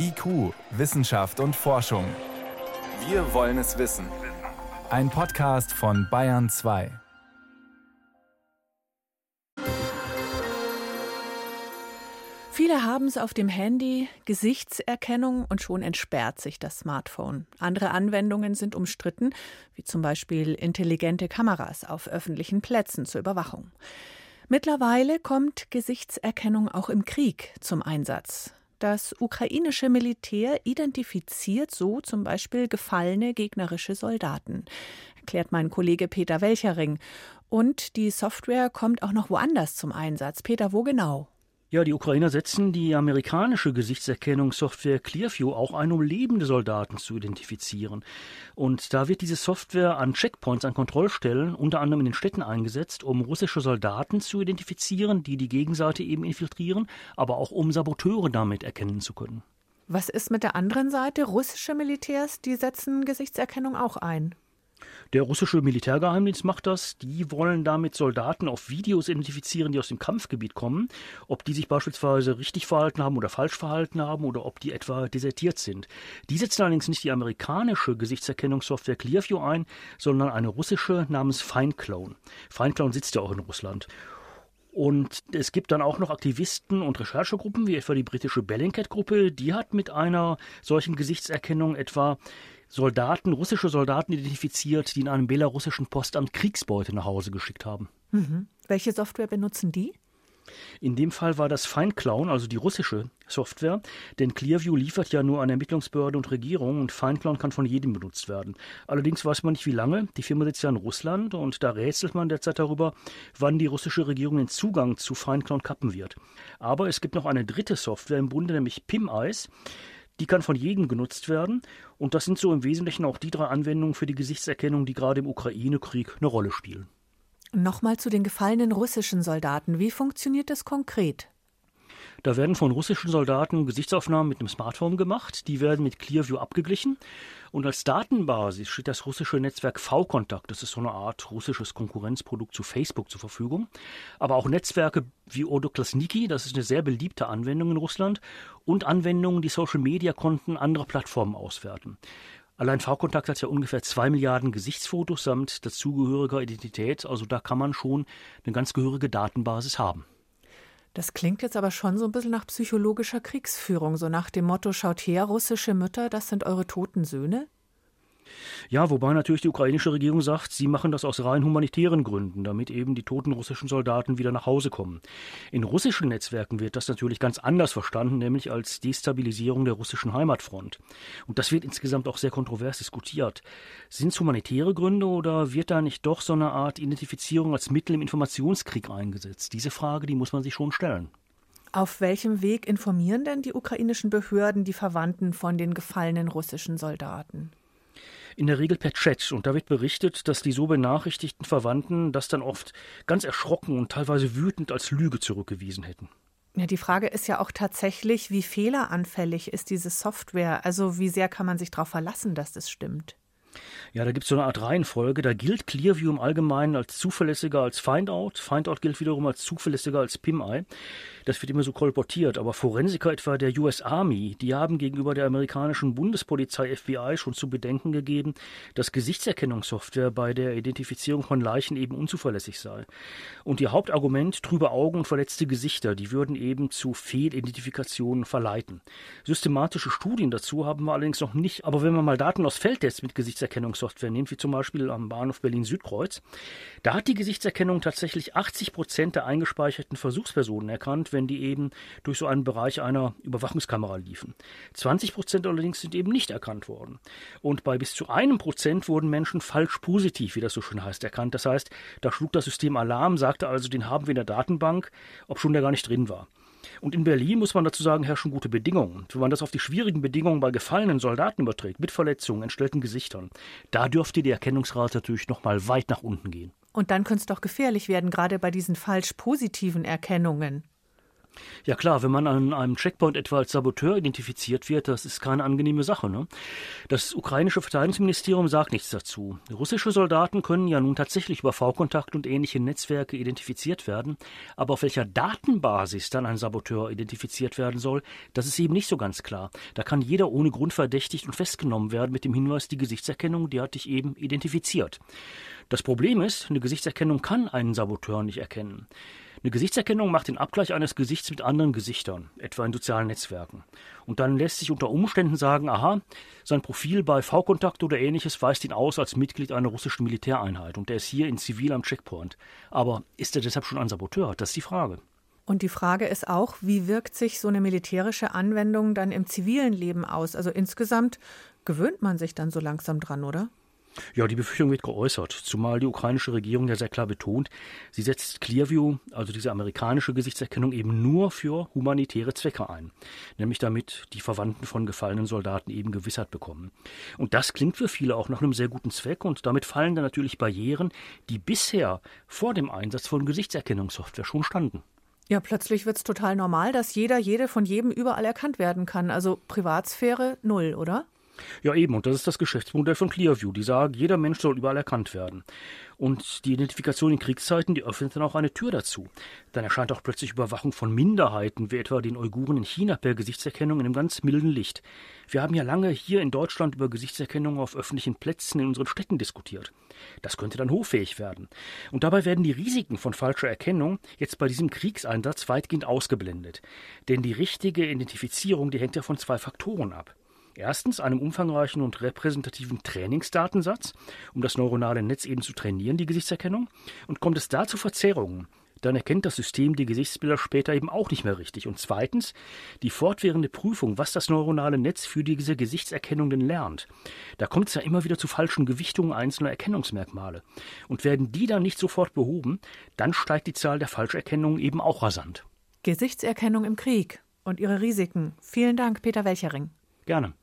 IQ, Wissenschaft und Forschung. Wir wollen es wissen. Ein Podcast von Bayern 2. Viele haben es auf dem Handy, Gesichtserkennung und schon entsperrt sich das Smartphone. Andere Anwendungen sind umstritten, wie zum Beispiel intelligente Kameras auf öffentlichen Plätzen zur Überwachung. Mittlerweile kommt Gesichtserkennung auch im Krieg zum Einsatz. Das ukrainische Militär identifiziert so zum Beispiel gefallene gegnerische Soldaten, erklärt mein Kollege Peter Welchering. Und die Software kommt auch noch woanders zum Einsatz. Peter, wo genau? Ja, die Ukrainer setzen die amerikanische Gesichtserkennungssoftware Clearview auch ein, um lebende Soldaten zu identifizieren. Und da wird diese Software an Checkpoints, an Kontrollstellen, unter anderem in den Städten eingesetzt, um russische Soldaten zu identifizieren, die die Gegenseite eben infiltrieren, aber auch um Saboteure damit erkennen zu können. Was ist mit der anderen Seite? Russische Militärs, die setzen Gesichtserkennung auch ein. Der russische Militärgeheimdienst macht das. Die wollen damit Soldaten auf Videos identifizieren, die aus dem Kampfgebiet kommen. Ob die sich beispielsweise richtig verhalten haben oder falsch verhalten haben oder ob die etwa desertiert sind. Die setzen allerdings nicht die amerikanische Gesichtserkennungssoftware Clearview ein, sondern eine russische namens FineClone. FineClone sitzt ja auch in Russland. Und es gibt dann auch noch Aktivisten und Recherchegruppen, wie etwa die britische Bellingcat-Gruppe. Die hat mit einer solchen Gesichtserkennung etwa Soldaten, russische Soldaten identifiziert, die in einem belarussischen Postamt Kriegsbeute nach Hause geschickt haben. Mhm. Welche Software benutzen die? In dem Fall war das FineClown, also die russische Software, denn Clearview liefert ja nur an Ermittlungsbehörde und Regierung und FineClown kann von jedem benutzt werden. Allerdings weiß man nicht wie lange. Die Firma sitzt ja in Russland und da rätselt man derzeit darüber, wann die russische Regierung den Zugang zu FineClown kappen wird. Aber es gibt noch eine dritte Software im Bunde, nämlich PimEyes. Die kann von jedem genutzt werden. Und das sind so im Wesentlichen auch die drei Anwendungen für die Gesichtserkennung, die gerade im Ukraine-Krieg eine Rolle spielen. Nochmal zu den gefallenen russischen Soldaten. Wie funktioniert das konkret? Da werden von russischen Soldaten Gesichtsaufnahmen mit einem Smartphone gemacht. Die werden mit Clearview abgeglichen. Und als Datenbasis steht das russische Netzwerk V-Kontakt. Das ist so eine Art russisches Konkurrenzprodukt zu Facebook zur Verfügung. Aber auch Netzwerke wie Odoklasniki, das ist eine sehr beliebte Anwendung in Russland. Und Anwendungen, die Social-Media-Konten anderer Plattformen auswerten. Allein V-Kontakt hat ja ungefähr zwei Milliarden Gesichtsfotos samt dazugehöriger Identität. Also da kann man schon eine ganz gehörige Datenbasis haben. Das klingt jetzt aber schon so ein bisschen nach psychologischer Kriegsführung, so nach dem Motto, schaut her, russische Mütter, das sind eure toten Söhne? Ja, wobei natürlich die ukrainische Regierung sagt, sie machen das aus rein humanitären Gründen, damit eben die toten russischen Soldaten wieder nach Hause kommen. In russischen Netzwerken wird das natürlich ganz anders verstanden, nämlich als Destabilisierung der russischen Heimatfront. Und das wird insgesamt auch sehr kontrovers diskutiert. Sind es humanitäre Gründe oder wird da nicht doch so eine Art Identifizierung als Mittel im Informationskrieg eingesetzt? Diese Frage, die muss man sich schon stellen. Auf welchem Weg informieren denn die ukrainischen Behörden die Verwandten von den gefallenen russischen Soldaten? In der Regel per Chat. Und da wird berichtet, dass die so benachrichtigten Verwandten das dann oft ganz erschrocken und teilweise wütend als Lüge zurückgewiesen hätten. Ja, die Frage ist ja auch tatsächlich, wie fehleranfällig ist diese Software? Also wie sehr kann man sich darauf verlassen, dass das stimmt? Ja, da gibt es so eine Art Reihenfolge. Da gilt Clearview im Allgemeinen als zuverlässiger als Findout. Findout gilt wiederum als zuverlässiger als PimEye. Das wird immer so kolportiert. Aber Forensiker etwa der US Army, die haben gegenüber der amerikanischen Bundespolizei FBI schon zu bedenken gegeben, dass Gesichtserkennungssoftware bei der Identifizierung von Leichen eben unzuverlässig sei. Und ihr Hauptargument, trübe Augen und verletzte Gesichter, die würden eben zu Fehlidentifikationen verleiten. Systematische Studien dazu haben wir allerdings noch nicht. Aber wenn man mal Daten aus Feldtests mit Gesichtserkennungssoftware nimmt, wie zum Beispiel am Bahnhof Berlin-Südkreuz, da hat die Gesichtserkennung tatsächlich 80 Prozent der eingespeicherten Versuchspersonen erkannt, wenn die eben durch so einen Bereich einer Überwachungskamera liefen. 20 Prozent allerdings sind eben nicht erkannt worden. Und bei bis zu einem Prozent wurden Menschen falsch positiv, wie das so schön heißt, erkannt. Das heißt, da schlug das System Alarm, sagte also, den haben wir in der Datenbank, ob schon der gar nicht drin war. Und in Berlin muss man dazu sagen, herrschen gute Bedingungen. Wenn man das auf die schwierigen Bedingungen bei gefallenen Soldaten überträgt, mit Verletzungen, entstellten Gesichtern, da dürfte die Erkennungsrate natürlich noch mal weit nach unten gehen. Und dann könnte es doch gefährlich werden, gerade bei diesen falsch positiven Erkennungen. Ja klar, wenn man an einem Checkpoint etwa als Saboteur identifiziert wird, das ist keine angenehme Sache. Ne? Das ukrainische Verteidigungsministerium sagt nichts dazu. Russische Soldaten können ja nun tatsächlich über V-Kontakt und ähnliche Netzwerke identifiziert werden, aber auf welcher Datenbasis dann ein Saboteur identifiziert werden soll, das ist eben nicht so ganz klar. Da kann jeder ohne Grund verdächtigt und festgenommen werden mit dem Hinweis, die Gesichtserkennung, die hat dich eben identifiziert. Das Problem ist, eine Gesichtserkennung kann einen Saboteur nicht erkennen. Eine Gesichtserkennung macht den Abgleich eines Gesichts mit anderen Gesichtern, etwa in sozialen Netzwerken. Und dann lässt sich unter Umständen sagen, aha, sein Profil bei V-Kontakt oder ähnliches weist ihn aus als Mitglied einer russischen Militäreinheit und er ist hier in Zivil am Checkpoint. Aber ist er deshalb schon ein Saboteur? Das ist die Frage. Und die Frage ist auch, wie wirkt sich so eine militärische Anwendung dann im zivilen Leben aus? Also insgesamt gewöhnt man sich dann so langsam dran, oder? Ja, die Befürchtung wird geäußert, zumal die ukrainische Regierung ja sehr klar betont, sie setzt Clearview, also diese amerikanische Gesichtserkennung, eben nur für humanitäre Zwecke ein, nämlich damit die Verwandten von gefallenen Soldaten eben Gewissheit bekommen. Und das klingt für viele auch nach einem sehr guten Zweck und damit fallen dann natürlich Barrieren, die bisher vor dem Einsatz von Gesichtserkennungssoftware schon standen. Ja, plötzlich wird es total normal, dass jeder, jede von jedem überall erkannt werden kann. Also Privatsphäre null, oder? Ja, eben, und das ist das Geschäftsmodell von Clearview. Die sagen, jeder Mensch soll überall erkannt werden. Und die Identifikation in Kriegszeiten, die öffnet dann auch eine Tür dazu. Dann erscheint auch plötzlich Überwachung von Minderheiten, wie etwa den Uiguren in China per Gesichtserkennung in einem ganz milden Licht. Wir haben ja lange hier in Deutschland über Gesichtserkennung auf öffentlichen Plätzen in unseren Städten diskutiert. Das könnte dann hoffähig werden. Und dabei werden die Risiken von falscher Erkennung jetzt bei diesem Kriegseinsatz weitgehend ausgeblendet. Denn die richtige Identifizierung, die hängt ja von zwei Faktoren ab. Erstens einem umfangreichen und repräsentativen Trainingsdatensatz, um das neuronale Netz eben zu trainieren, die Gesichtserkennung. Und kommt es da zu Verzerrungen, dann erkennt das System die Gesichtsbilder später eben auch nicht mehr richtig. Und zweitens die fortwährende Prüfung, was das neuronale Netz für diese Gesichtserkennung denn lernt. Da kommt es ja immer wieder zu falschen Gewichtungen einzelner Erkennungsmerkmale. Und werden die dann nicht sofort behoben, dann steigt die Zahl der Falscherkennungen eben auch rasant. Gesichtserkennung im Krieg und ihre Risiken. Vielen Dank, Peter Welchering. Gerne.